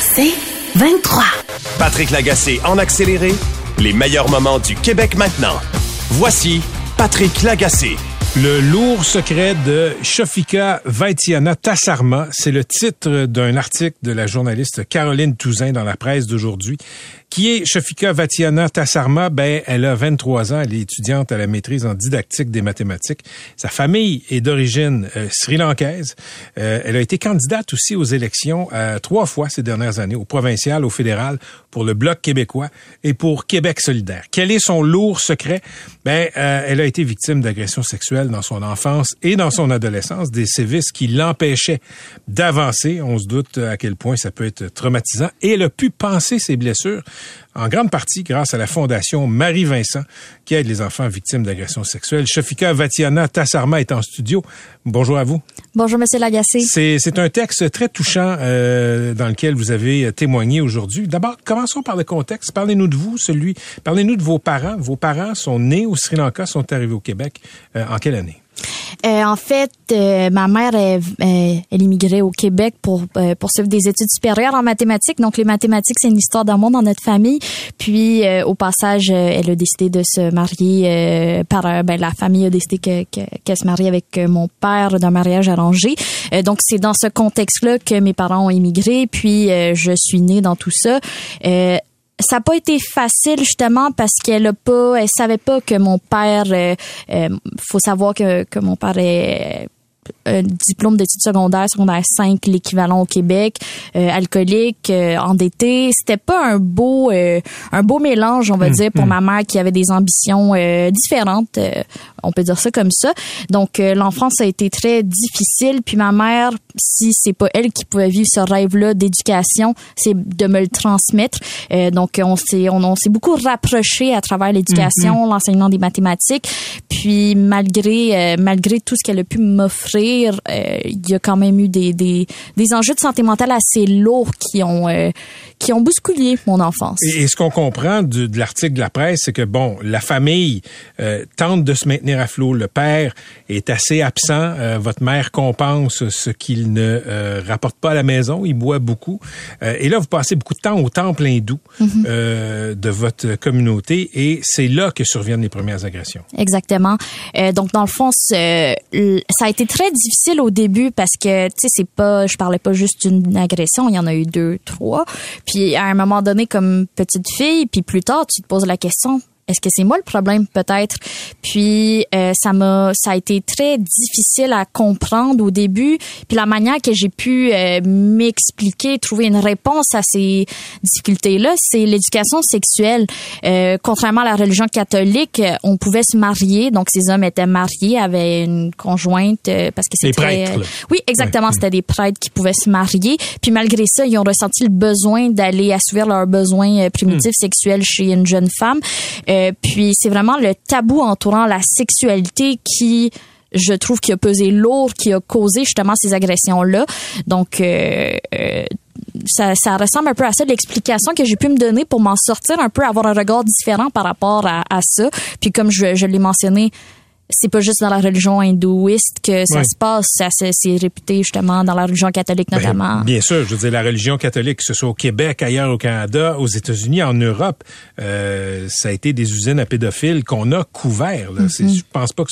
C'est 23. Patrick Lagacé en accéléré, les meilleurs moments du Québec maintenant. Voici Patrick Lagacé. Le lourd secret de Shofika Vaitiana Tassarma, c'est le titre d'un article de la journaliste Caroline Touzin dans la presse d'aujourd'hui. Qui est Shofika Vatiana Tassarma? Ben, elle a 23 ans, elle est étudiante à la maîtrise en didactique des mathématiques. Sa famille est d'origine euh, sri-lankaise. Euh, elle a été candidate aussi aux élections euh, trois fois ces dernières années, au provincial, au fédéral, pour le Bloc québécois et pour Québec solidaire. Quel est son lourd secret? Ben, elle a été victime d'agressions sexuelles dans son enfance et dans son adolescence, des sévices qui l'empêchaient d'avancer. On se doute à quel point ça peut être traumatisant. Et elle a pu penser ses blessures en grande partie grâce à la Fondation Marie-Vincent qui aide les enfants victimes d'agressions sexuelles. Shafika Vatiana Tassarma est en studio. Bonjour à vous. Bonjour, Monsieur Lagacé. C'est un texte très touchant euh, dans lequel vous avez témoigné aujourd'hui. D'abord, commençons par le contexte. Parlez-nous de vous, celui. Parlez-nous de vos parents. Vos parents sont nés au Sri Lanka, sont arrivés au Québec. Euh, en quelle année? Euh, en fait, euh, ma mère, elle, elle, immigrait au Québec pour euh, poursuivre des études supérieures en mathématiques. Donc, les mathématiques, c'est une histoire d'amour dans notre famille. Puis, au passage, elle a décidé de se marier par... Ben, la famille a décidé qu'elle que, se marie avec mon père d'un mariage arrangé. donc, c'est dans ce contexte-là que mes parents ont immigré. Puis, je suis née dans tout ça ça n'a pas été facile justement parce qu'elle a pas, elle savait pas que mon père. Euh, euh faut savoir que, que mon père est un diplôme d'études secondaires, secondaire 5, l'équivalent au Québec, euh, alcoolique, euh, endetté. C'était pas un beau euh, un beau mélange, on va mm, dire, pour mm. ma mère qui avait des ambitions différentes. on peut dire ça comme ça. Donc l'enfance a été très difficile. Puis ma mère, si c'est pas elle qui pouvait vivre ce rêve-là d'éducation, c'est de me le transmettre. donc on s'est on, s'est beaucoup rapproché à travers l'éducation, mm, l'enseignement des mathématiques. Puis malgré malgré tout ce qu'elle a pu m'offrir euh, il y a quand même eu des, des, des enjeux de santé mentale assez lourds qui ont euh, qui ont bousculé mon enfance. Et, ce qu'on comprend de, de l'article de la presse, c'est que bon, la famille euh, tente de se maintenir à flot. Le père est assez absent. votre mère compense ce qu'il ne rapporte pas à la maison. Il boit beaucoup. et là, vous passez beaucoup de temps au temple hindou mhm. de votre communauté, et c'est là que surviennent les premières agressions. Exactement. donc dans le fond, ça a été très difficile au début parce que tu sais c'est pas je parlais pas juste d'une agression, il y en a eu deux, trois. Puis à un moment donné comme petite fille, puis plus tard tu te poses la question est-ce que c'est moi le problème? Peut-être. Puis euh, ça m'a ça a été très difficile à comprendre au début. Puis la manière que j'ai pu euh, m'expliquer trouver une réponse à ces difficultés là c'est l'éducation sexuelle. Euh, contrairement à la religion catholique on pouvait se marier. Donc ces hommes étaient mariés avaient une conjointe parce que c'était prêtres oui exactement. C'était des prêtres qui pouvaient se marier. Puis malgré ça ils ont ressenti le besoin d'aller assouvir leurs besoins primitifs hmm. sexuels chez une jeune femme euh, puis c'est vraiment le tabou entourant la sexualité qui je trouve qui a pesé lourd, qui a causé justement ces agressions-là. Donc, euh, euh, ça, ça, ressemble un peu à ça, l'explication que j'ai pu me donner pour m'en sortir un peu, avoir un regard différent par rapport à, à ça. Puis comme je, je l'ai mentionné, c'est pas juste dans la religion hindouiste que ça se passe, ça c'est réputé justement dans la religion catholique ben, notamment. bien sûr, je veux dire la religion catholique, que ce soit au Québec, ailleurs au Canada, aux États-Unis, en Europe, euh, ça a été des usines à pédophiles qu'on a couvert. Là. Mm-hmm. Je pense pas que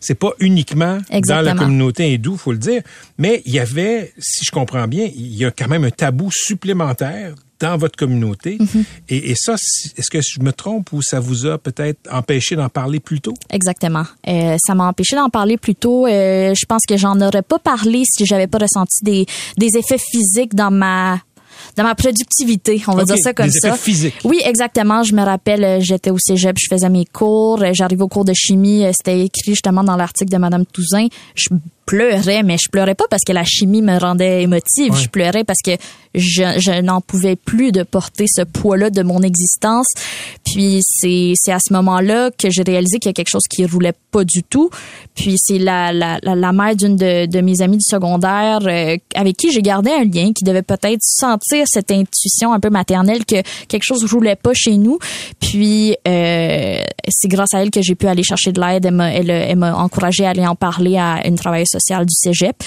c'est pas uniquement dans la communauté hindoue, faut le dire, mais il y avait, si je comprends bien, il y a quand même un tabou supplémentaire dans votre communauté. Mhm. et, ça, est-ce que je me trompe ou ça vous a peut-être empêché d'en parler plus tôt? Exactement. Euh, ça m'a empêché d'en parler plus tôt. Euh, je pense que j'en aurais pas parlé si j'avais pas ressenti des, des effets physiques dans ma dans ma productivité, on va dire ça comme des ça. Physiques. Oui, exactement. Je me rappelle, euh, j'étais au cégep, je faisais mes cours, j'arrive au cours de chimie, c'était écrit justement dans l'article de Madame Touzin. Je pleurais, mais je pleurais pas parce que la chimie me rendait émotive. Je pleurais parce que je, je n'en pouvais plus de porter ce poids-là de mon existence. Puis c'est, c'est à ce moment-là que j'ai réalisé qu'il y a quelque chose qui roulait pas du tout. Puis c'est la, la, la, mère d'une de, de, mes amies du secondaire euh, avec qui j'ai gardé un lien, qui devait peut-être sentir cette intuition un peu maternelle que quelque chose roulait pas chez nous. Puis euh, c'est grâce à elle que j'ai pu aller chercher de l'aide. Elle m'a, elle, elle m'a encouragée à aller en parler à une travailleuse sociale du cégep.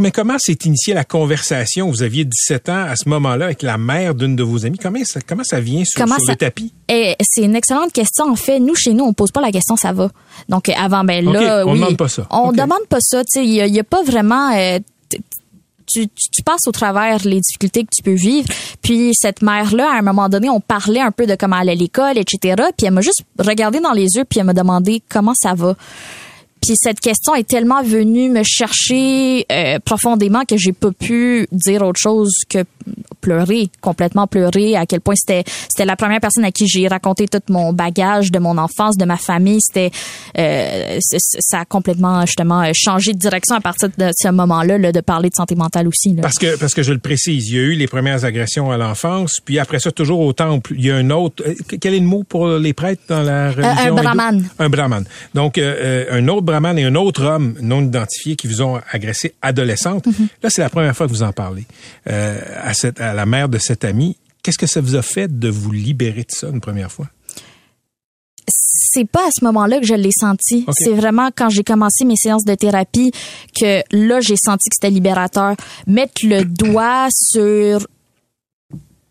Mais comment s'est initiée la conversation? Vous aviez 17 ans à ce moment-là avec la mère d'une de vos amies. Comment ça, comment ça vient sur, le tapis? Eh, c'est une excellente question. En fait, nous, chez nous, on pose pas la question ça va. Donc, avant, ben là, on oui, demande pas ça. On demande pas ça. Il y, y, a pas vraiment... Euh, tu, tu, passes au travers les difficultés que tu peux vivre. Puis cette mère-là, à un moment donné, on parlait un peu de comment elle allait à l'école, etc. Puis elle m'a juste regardé dans les yeux, puis elle m'a demandé comment ça va. Puis cette question est tellement venue me chercher euh, profondément que j'ai pas pu dire autre chose que pleurer, complètement pleurer, à quel point c'était c'était la première personne à qui j'ai raconté tout mon bagage de mon enfance, de ma famille. C'était euh, ça a complètement justement changé de direction à partir de ce moment-là, là, de parler de santé mentale aussi. Là. Parce que parce que je le précise, il y a eu les premières agressions à l'enfance, puis après ça toujours au temple, il y a un autre. Euh, quel est le mot pour les prêtres dans la religion Un brahman. Un brahman. Donc un autre et un autre homme non identifié qui vous ont agressé adolescente. Mm-hmm. Là, c'est la première fois que vous en parlez euh, à cette à la mère de cette amie. Qu'est-ce que ça vous a fait de vous libérer de ça une première fois? c'est pas à ce moment-là que je l'ai senti. C'est vraiment quand j'ai commencé mes séances de thérapie que là j'ai senti que c'était libérateur. Mettre le doigt sur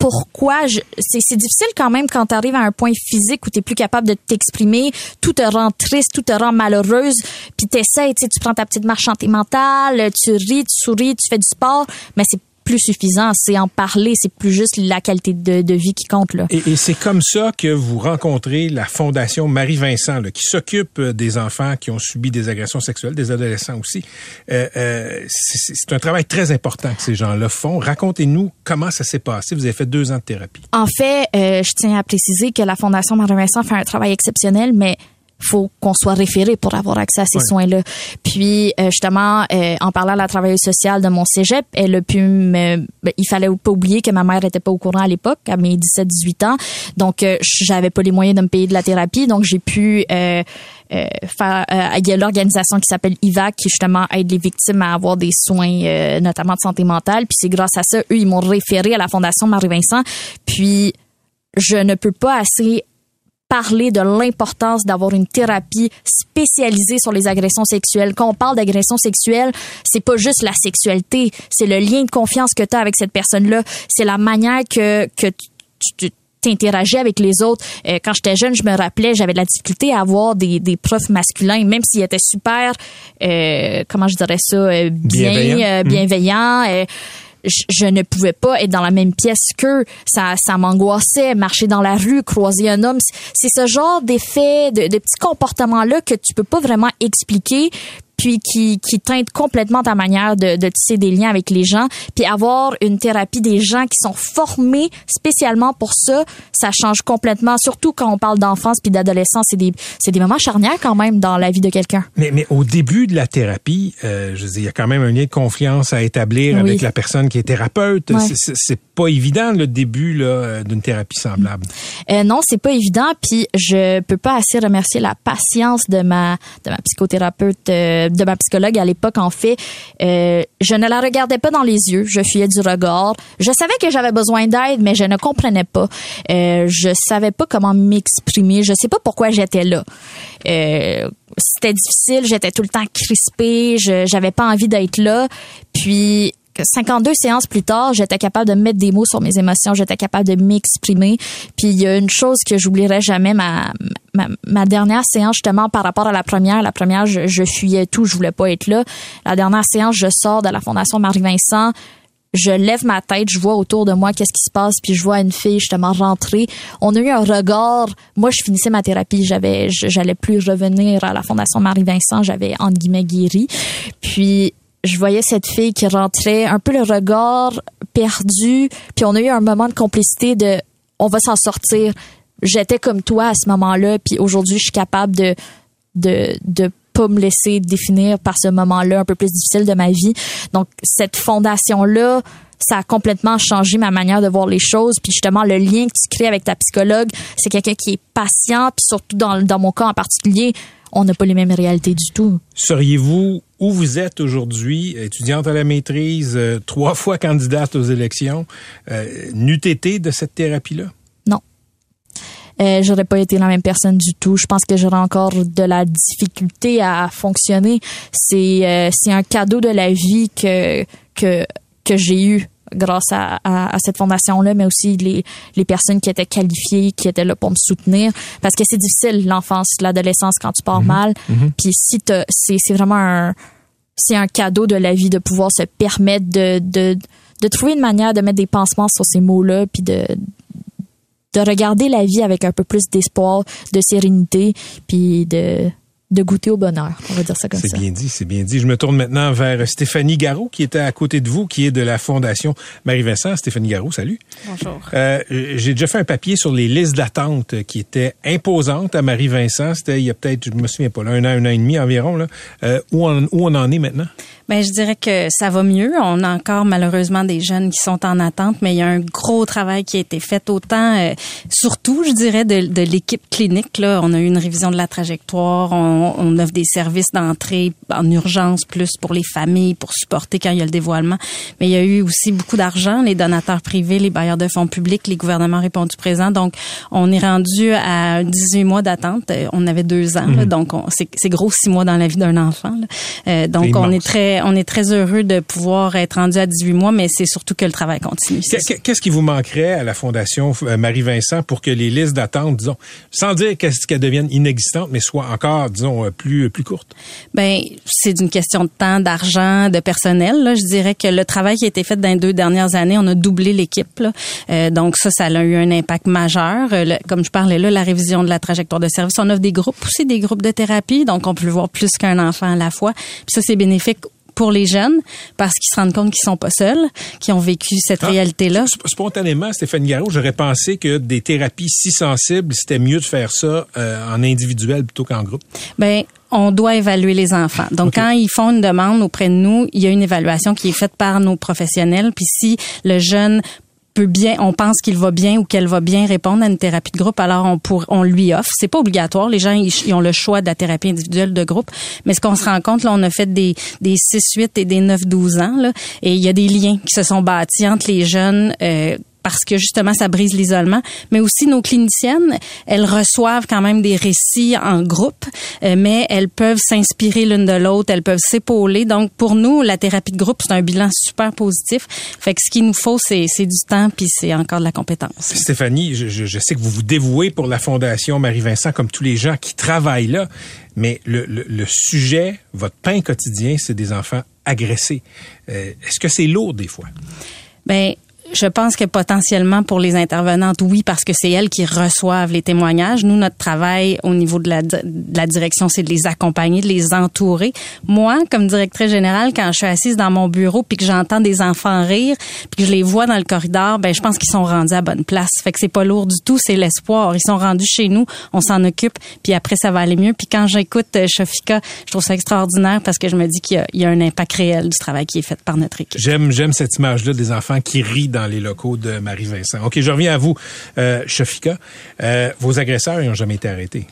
pourquoi je c'est difficile quand même quand tu arrives à un point physique où tu plus capable de t'exprimer, tout te rend triste, tout te rend malheureuse, puis tu essaies, tu prends ta petite marche mentale, tu ris, tu souris, tu fais du sport, mais c'est plus suffisant, c'est en parler, c'est plus juste la qualité de, vie qui compte. Là. Et, c'est comme ça que vous rencontrez la Fondation Marie-Vincent, qui s'occupe euh, des enfants qui ont subi des agressions sexuelles, des adolescents aussi. Euh, euh, c'est un travail très important que ces gens-là font. Racontez-nous comment ça s'est passé. Vous avez fait deux ans de thérapie. En fait, je tiens à préciser que la Fondation Marie-Vincent fait un travail exceptionnel, mais faut qu'on soit référé pour avoir accès à ces soins-là. Puis euh, justement, euh, en parlant à la travailleuse sociale de mon cégep, elle a pu me, ben, il fallait pas oublier que ma mère était pas au courant à l'époque, à mes 17-18 ans, donc euh, j'avais pas les moyens de me payer de la thérapie, donc j'ai pu faire. il y a l'organisation qui s'appelle IVAC qui justement aide les victimes à avoir des soins, notamment de santé mentale. Puis c'est grâce à ça, eux, ils m'ont référé à la Fondation Marie-Vincent. Puis je ne peux pas assez parler de l'importance d'avoir une thérapie spécialisée sur les agressions sexuelles. Quand on parle d'agression sexuelle, c'est pas juste la sexualité, c'est le lien de confiance que tu as avec cette personne-là, c'est la manière que que tu, t'interagis avec les autres. Euh, quand j'étais jeune, je me rappelais, j'avais de la difficulté à avoir des, des profs masculins, même s'ils étaient super, euh, comment je dirais ça, euh, bien, bienveillants. Euh, je, ne pouvais pas être dans la même pièce qu'eux. Ça, ça m'angoissait. Marcher dans la rue, croiser un homme, c'est ce genre d'effet, de, de petits comportements-là que tu peux pas vraiment expliquer puis qui, qui teinte complètement ta manière de, de tisser des liens avec les gens, puis avoir une thérapie des gens qui sont formés spécialement pour ça, ça change complètement, surtout quand on parle d'enfance puis d'adolescence, c'est des, c'est des moments charnières quand même dans la vie de quelqu'un. Mais, mais au début de la thérapie, euh, je dis, il y a quand même un lien de confiance à établir avec la personne qui est thérapeute. C'est pas évident le début là, d'une thérapie semblable. Euh, non, c'est pas évident. Puis je peux pas assez remercier la patience de ma de ma psychothérapeute. Euh, de ma psychologue à l'époque, en fait, euh, je ne la regardais pas dans les yeux. Je fuyais du regard. Je savais que j'avais besoin d'aide, mais je ne comprenais pas. Euh, je savais pas comment m'exprimer. Je sais pas pourquoi j'étais là. Euh, c'était difficile. J'étais tout le temps crispée. Je j'avais pas envie d'être là. Puis 52 séances plus tard, j'étais capable de mettre des mots sur mes émotions, j'étais capable de m'exprimer. Puis il y a une chose que j'oublierai jamais, ma, ma, dernière séance justement par rapport à la première. La première, je, je fuyais tout, je voulais pas être là. La dernière séance, je sors de la Fondation Marie-Vincent je lève ma tête, je vois autour de moi qu'est-ce qui se passe, puis je vois une fille justement rentrer. On a eu un regard. Moi, je finissais ma thérapie, j'avais, j'allais plus revenir à la Fondation Marie-Vincent, j'avais entre guillemets guéri. Puis je voyais cette fille qui rentrait, un peu le regard perdu, puis on a eu un moment de complicité de on va s'en sortir. J'étais comme toi à ce moment-là, puis aujourd'hui je suis capable de de, de pas me laisser définir par ce moment-là un peu plus difficile de ma vie. Donc cette fondation là, ça a complètement changé ma manière de voir les choses. Puis justement, le lien que tu crées avec ta psychologue, c'est quelqu'un qui est patient. Puis surtout dans, dans mon cas en particulier, on n'a pas les mêmes réalités du tout. Seriez-vous où vous êtes aujourd'hui, étudiante à la maîtrise, euh, trois fois candidate aux élections, euh, n'eût été de cette thérapie-là? Non. Euh, j'aurais pas été la même personne du tout. Je pense que j'aurais encore de la difficulté à fonctionner. C'est euh, c'est un cadeau de la vie que que que j'ai eu grâce à, à, cette fondation-là, mais aussi les, les personnes qui étaient qualifiées, qui étaient là pour me soutenir. Parce que c'est difficile, l'enfance, l'adolescence, quand tu pars Mhm. mal. Mhm. Puis si t'as- c'est c'est vraiment un c'est un cadeau de la vie de pouvoir se permettre de de de trouver une manière de mettre des pansements sur ces mots-là, puis de de regarder la vie avec un peu plus d'espoir, de sérénité, puis de de goûter au bonheur. On va dire ça comme C'est ça. bien dit, c'est bien dit. Je me tourne maintenant vers Stéphanie Garot, qui était à côté de vous, qui est de la Fondation Marie-Vincent. Stéphanie Garot, salut. Bonjour. Euh, J'ai déjà fait un papier sur les listes d'attente qui étaient imposantes à Marie-Vincent. C'était il y a peut-être, je me souviens pas, là, un an, un an et demi environ. Là. Euh, où, on, où on en est maintenant? Ben, je dirais que ça va mieux. On a encore malheureusement des jeunes qui sont en attente, mais il y a un gros travail qui a été fait autant, euh, surtout, je dirais, de, de l'équipe clinique. Là, on a eu une révision de la trajectoire. On, on offre des services d'entrée en urgence plus pour les familles, pour supporter quand il y a le dévoilement. Mais il y a eu aussi beaucoup d'argent, les donateurs privés, les bailleurs de fonds publics, les gouvernements ont répondu présent. Donc, on est rendu à 18 mois d'attente. Euh, On avait deux ans, là, donc on- c'est gros six mois dans la vie d'un enfant. là. Euh, donc, on est très on est très heureux de pouvoir être rendu à 18 mois, mais c'est surtout que le travail continue. Qu'est-ce qui vous manquerait à la Fondation euh, Marie-Vincent pour que les listes d'attente, disons, sans dire qu'elles deviennent inexistantes, mais soient encore, disons, euh, plus, plus courtes? Ben, c'est une question de temps, d'argent, de personnel. Là. Je dirais que le travail qui a été fait dans les deux dernières années, on a doublé l'équipe. Euh, donc ça, ça a eu un impact majeur. Euh, le- comme je parlais là, la révision de la trajectoire de service, on offre des groupes aussi, des groupes de thérapie. Donc on peut voir plus qu'un enfant à la fois. Puis ça, c'est bénéfique pour les jeunes parce qu'ils se rendent compte qu'ils sont pas seuls, qu'ils ont vécu cette Ah, réalité-là. sp- Spontanément, Stéphanie Garot, j'aurais pensé que des thérapies si sensibles, c'était mieux de faire ça euh, en individuel plutôt qu'en groupe. Ben, on doit évaluer les enfants. Donc, quand ils font une demande auprès de nous, il y a une évaluation qui est faite par nos professionnels. Puis si le jeune peut bien, on pense qu'il va bien ou qu'elle va bien répondre à une thérapie de groupe, alors on pour, on lui offre. C'est pas obligatoire. Les gens, ils, ont le choix de la thérapie individuelle de groupe. Mais ce qu'on se rend compte, là, on a fait des, des 6, 8 et des 9, 12 ans, là. Et il y a des liens qui se sont bâtis entre les jeunes, euh, parce que justement ça brise l'isolement, mais aussi nos cliniciennes, elles reçoivent quand même des récits en groupe, euh, mais elles peuvent s'inspirer l'une de l'autre, elles peuvent s'épauler. Donc pour nous, la thérapie de groupe, c'est un bilan super positif. Fait que ce qu'il nous faut, c'est c'est du temps puis c'est encore de la compétence. Stéphanie, je, je- je sais que vous vous dévouez pour la Fondation Marie-Vincent comme tous les gens qui travaillent là, mais le, le- le sujet, votre pain quotidien, c'est des enfants agressés. Euh, Est-ce que c'est lourd des fois? Ben je pense que potentiellement pour les intervenantes, oui, parce que c'est elles qui reçoivent les témoignages. Nous, notre travail au niveau de la, de la direction, c'est de les accompagner, de les entourer. Moi, comme directrice générale, quand je suis assise dans mon bureau puis que j'entends des enfants rire puis que je les vois dans le corridor, ben je pense qu'ils sont rendus à bonne place. Fait que c'est pas lourd du tout, c'est l'espoir. Ils sont rendus chez nous, on s'en occupe, puis après ça va aller mieux. Puis quand j'écoute euh, Shofika, je trouve ça extraordinaire parce que je me dis qu'il y y a un impact réel du travail qui est fait par notre équipe. J'aime, j'aime cette image-là des enfants qui rient dans les locaux de Marie-Vincent. OK, je reviens à vous, euh. Euh, vos agresseurs, n'ont jamais été arrêtés.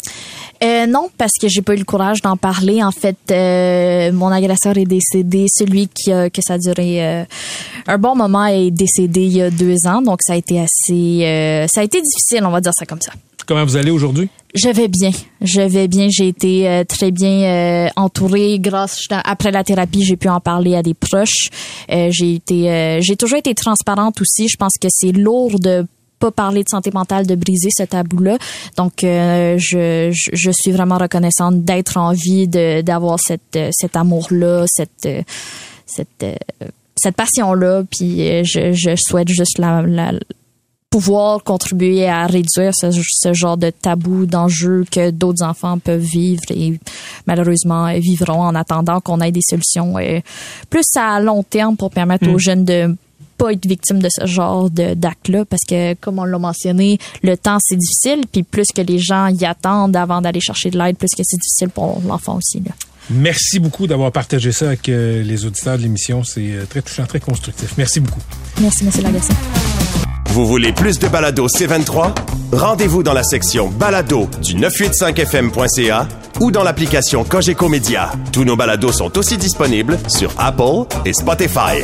Euh, non, parce que j'ai pas eu le courage d'en parler. En fait, euh, mon agresseur est décédé. Celui qui a, que ça a duré euh, un bon moment est décédé il y a deux ans. Donc, ça a été assez... euh, ça a été difficile, on va dire ça comme ça. Comment vous allez aujourd'hui? Je vais bien. Je vais bien. J'ai été euh, très bien euh, entourée. Grâce après la thérapie, j'ai pu en parler à des proches. Euh, j'ai été, euh, j'ai toujours été transparente aussi. Je pense que c'est lourd de pas parler de santé mentale, de briser ce tabou-là. Donc, euh, je, je, je suis vraiment reconnaissante d'être en vie, de d'avoir cette euh, cet amour-là, cette euh, cette euh, cette passion-là. Puis, je, je souhaite juste la, la pouvoir contribuer à réduire ce, ce genre de tabou, d'enjeux que d'autres enfants peuvent vivre et malheureusement vivront en attendant qu'on ait des solutions euh, plus à long terme pour permettre aux jeunes de pas être victimes de ce genre de d'actes-là parce que comme on l'a mentionné, le temps c'est difficile puis plus que les gens y attendent avant d'aller chercher de l'aide, plus que c'est difficile pour l'enfant aussi là. Merci beaucoup d'avoir partagé ça avec euh, les auditeurs de l'émission. C'est euh, très touchant, très constructif. Merci beaucoup. Merci, M. Lagacé. Vous voulez plus de balado C23? Rendez-vous dans la section balado du 985fm.ca ou dans l'application Cogeco Média. Tous nos balados sont aussi disponibles sur Apple et Spotify.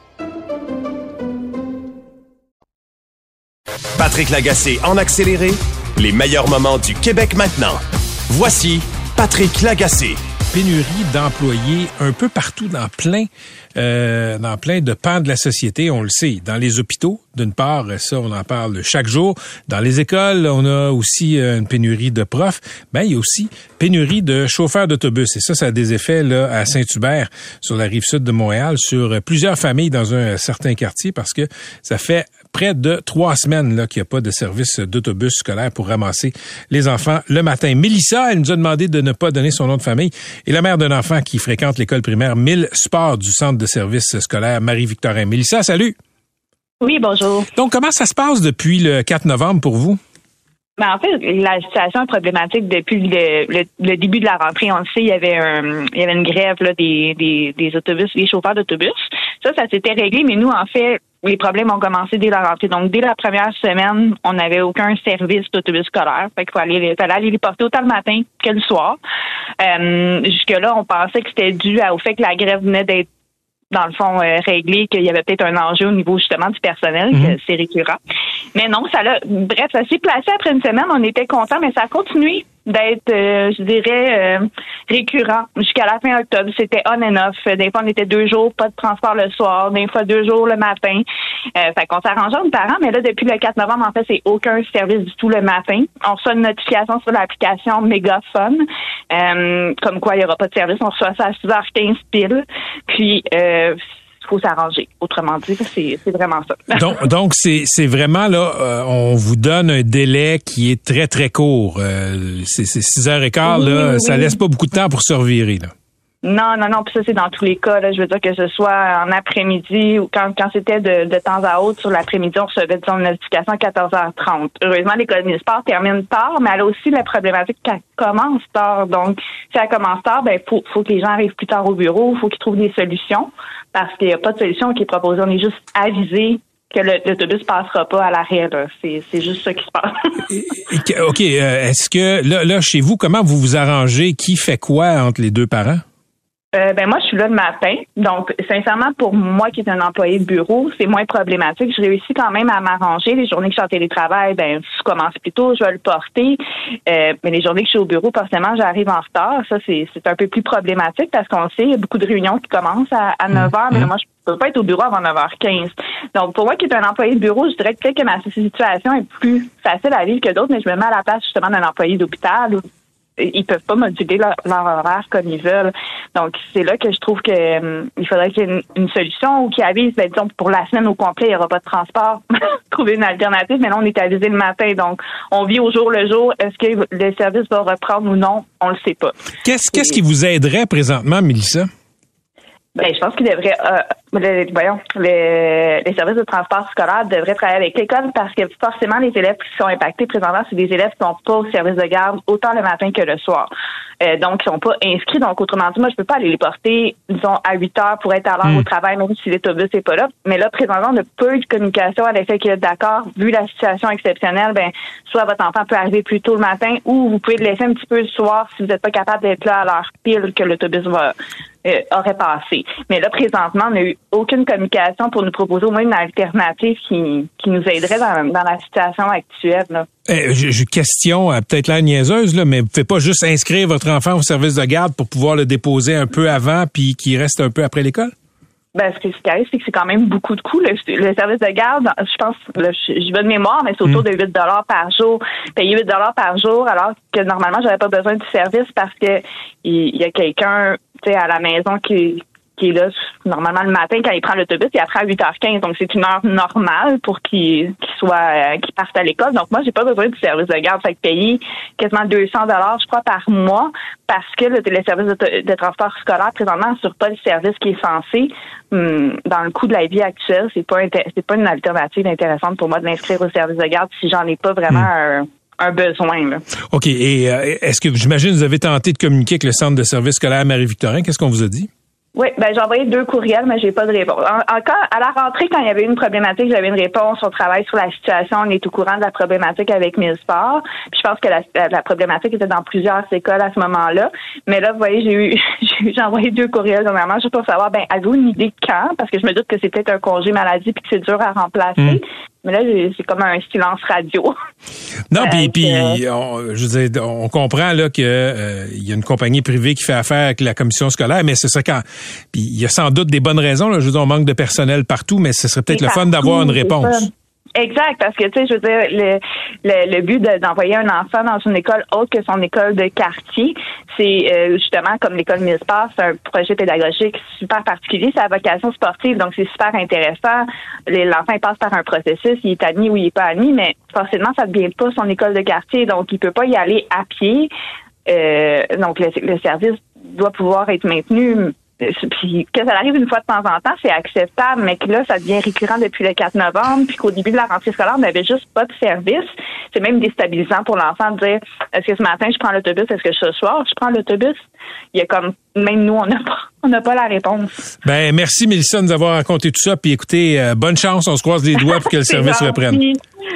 Patrick Lagacé en accéléré, les meilleurs moments du Québec maintenant. Voici Patrick Lagacé. Pénurie d'employés un peu partout dans plein, euh, dans plein de pans de la société, on le sait. Dans les hôpitaux, d'une part, ça, on en parle chaque jour. Dans les écoles, on a aussi euh, une pénurie de profs. Ben, il y a aussi pénurie de chauffeurs d'autobus. Et ça, ça a des effets là à Saint-Hubert, sur la rive sud de Montréal, sur plusieurs familles dans un certain quartier, parce que ça fait près de trois semaines là qu'il n'y a pas de service d'autobus scolaire pour ramasser les enfants le matin. Mélissa, elle nous a demandé de ne pas donner son nom de famille, et la mère d'un enfant qui fréquente l'école primaire 1000 Sports du centre de service scolaire Marie-Victorin. Mélissa, salut! Oui, bonjour. Donc, comment ça se passe depuis le 4 novembre pour vous? Ben, en fait, la situation est problématique depuis le, le, début de la rentrée. On le sait, il y avait un, il y avait une grève là, des, des, des autobus, des chauffeurs d'autobus. Ça, ça s'était réglé, mais nous, en fait, les problèmes ont commencé dès la rentrée. Donc, dès la première semaine, on n'avait aucun service d'autobus scolaire. Fait qu'il fallait aller, fallait aller les porter autant le matin que le soir. Euh, jusque-là, on pensait que c'était dû au fait que la grève venait d'être dans le fond, euh, réglé qu'il y avait peut-être un enjeu au niveau justement du personnel, que mhm. c'est récurrent. Mais non, ça l'a, bref, ça s'est placé après une semaine, on était content, mais ça a continué d'être, euh, je dirais, euh, récurrent jusqu'à la fin octobre. C'était on and off. Des fois, on était deux jours, pas de transport le soir, des fois deux jours le matin. Euh, fait qu'on s'arrangeait entre parents, mais là, depuis le 4 novembre, en fait, c'est aucun service du tout le matin. On reçoit une notification sur l'application Mégaphone, euh, comme quoi il n'y aura pas de service. On reçoit ça à 6h15 pile. Puis, euh, faut s'arranger. Autrement dit, c'est vraiment ça. donc, donc c'est vraiment là, euh, on vous donne un délai qui est très très court. Euh, c'est six heures et quart là, ça laisse pas beaucoup de temps pour se revirer là. Non, non, non. Puis ça, c'est dans tous les cas. Là, je veux dire que ce soit en après-midi ou quand, quand c'était de, de temps à autre sur l'après-midi, on recevait disons, une notification à 14h30. Heureusement, l'économie sport termine tard, mais elle a aussi la problématique qu'elle commence tard. Donc, si elle commence tard, ben faut, faut que les gens arrivent plus tard au bureau, faut qu'ils trouvent des solutions parce qu'il n'y a pas de solution qui est proposée. On est juste avisé que l'autobus passera pas à l'arrêt. C'est, c'est juste ça qui se passe. OK. Euh, est-ce que là, là, chez vous, comment vous vous arrangez? Qui fait quoi entre les deux parents? Euh, ben moi, je suis là le matin. Donc, sincèrement, pour moi qui est un employé de bureau, c'est moins problématique. Je réussis quand même à m'arranger. Les journées que je suis en télétravail, ben, je commence plus tôt, je vais le porter. Euh, mais les journées que je suis au bureau, forcément, j'arrive en retard. Ça, c'est, c'est un peu plus problématique parce qu'on sait, il y a beaucoup de réunions qui commencent à, à 9 h, mais mmh. moi, je peux pas être au bureau avant 9h15. Donc, pour moi qui est un employé de bureau, je dirais que, que ma situation est plus facile à vivre que d'autres, mais je me mets à la place justement d'un employé d'hôpital ils peuvent pas moduler leur, horaire comme ils veulent. Donc c'est là que je trouve que euh, il faudrait qu'il y ait une, solution ou qu'il avise, ben, disons pour la semaine au complet, il n'y aura pas de transport. Trouver une alternative, mais là on est avisé le matin, donc on vit au jour le jour. Est-ce que le service va reprendre ou non? On le sait pas. Qu'est-ce qu'est-ce qui vous aiderait présentement, Mélissa? Ben, je pense qu'il devrait, euh, voyons, les, les, services de transport scolaire devraient travailler avec l'école parce que forcément, les élèves qui sont impactés présentement, c'est des élèves qui sont pas au service de garde autant le matin que le soir. Euh, donc, ils sont pas inscrits. Donc, autrement dit, moi, je peux pas aller les porter, disons, à 8 heures pour être à l'heure au hmm. travail, même si l'autobus n'est pas là. Mais là, présentement, on a peu de communication à l'effet que, d'accord, vu la situation exceptionnelle, ben, soit votre enfant peut arriver plus tôt le matin ou vous pouvez le laisser un petit peu le soir si vous n'êtes pas capable d'être là à l'heure pile que l'autobus va, euh, aurait passé. Mais là, présentement, on n'a eu aucune communication pour nous proposer au moins une alternative qui, qui nous aiderait dans, dans la situation actuelle. Là. Eh, J'ai question, euh, peut-être la niaiseuse, là, mais vous ne pouvez pas juste inscrire votre enfant au service de garde pour pouvoir le déposer un peu avant puis qu'il reste un peu après l'école? Ben, ce qui arrive, c'est que c'est quand même beaucoup de coûts. Le, service de garde, je pense, je, vais de mémoire, mais c'est autour mm. de 8 par jour. Payer 8 par jour, alors que normalement, j'avais pas besoin du service parce que il y a quelqu'un, tu sais, à la maison qui, qui est là normalement le matin quand il prend l'autobus et après à 8h15. Donc c'est une heure normale pour qu'il soit euh, qu'il parte à l'école. Donc moi j'ai pas besoin du service de garde. Fait que payer quasiment 200 dollars je crois par mois parce que le, service de, transport scolaire présentement sur pas le service qui est censé hum, dans le coût de la vie actuelle, c'est pas c'est pas une alternative intéressante pour moi de m'inscrire au service de garde si j'en ai pas vraiment hmm. un besoin. Là. OK. Et euh, est-ce que j'imagine vous avez tenté de communiquer avec le centre de service scolaire Marie-Victorin? Qu'est-ce qu'on vous a dit? Oui, ben j'ai envoyé deux courriels, mais j'ai pas de réponse. Encore à la rentrée, quand il y avait une problématique, j'avais une réponse. On travaille sur la situation, on est au courant de la problématique avec Millsport. Puis je pense que la, la, problématique était dans plusieurs écoles à ce moment-là. Mais là, vous voyez, j'ai eu j'ai envoyé deux courriels dernièrement juste pour savoir, ben avez-vous une idée quand? Parce que je me doute que c'est peut-être un congé maladie puis que c'est dur à remplacer. Hmm. Mais là, c'est comme un silence radio. Non, puis, puis on, je veux dire, on comprend là que euh, il y a une compagnie privée qui fait affaire avec la commission scolaire, mais c'est ça quand. Puis il y a sans doute des bonnes raisons. Là, je veux dire, on manque de personnel partout, mais ce serait peut-être le fun d'avoir une réponse. Exact, parce que tu sais, je veux dire, le, le, le but d'envoyer un enfant dans une école autre que son école de quartier, c'est euh, justement comme l'école Millsport, c'est un projet pédagogique super particulier, c'est la vocation sportive, donc c'est super intéressant. L'enfant passe par un processus, il est admis ou il est pas admis, mais forcément, ça devient pas son école de quartier, donc il peut pas y aller à pied. Euh, donc le, le service doit pouvoir être maintenu puis que ça arrive une fois de temps en temps, c'est acceptable, mais que là, ça devient récurrent depuis le 4 novembre, puis qu'au début de la rentrée scolaire, on n'avait juste pas de service. C'est même déstabilisant pour l'enfant de dire est-ce que ce matin je prends l'autobus, est-ce que ce soir je prends l'autobus? Il y a comme même nous, on n'a pas on n'a pas la réponse. Ben merci Mélissa de nous avoir raconté tout ça. Puis écoutez, euh, bonne chance, on se croise les doigts pour que le service reprenne.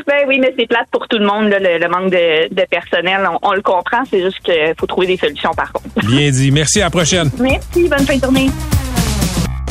Ben oui, mais c'est plate pour tout le monde, le, manque de, personnel. On, le comprend, c'est juste qu'il faut trouver des solutions par contre. Bien dit. Merci, à la prochaine. Merci, bonne fin de journée.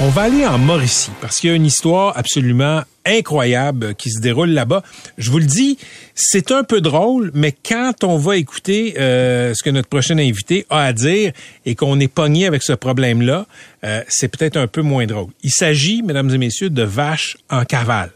On va aller en Mauricie parce qu'il y a une histoire absolument incroyable qui se déroule là-bas. Je vous le dis, c'est un peu drôle, mais quand on va écouter euh, ce que notre prochain invité a à dire et qu'on est pogné avec ce problème-là, euh, c'est peut-être un peu moins drôle. Il s'agit, mesdames et messieurs, de vaches en cavale.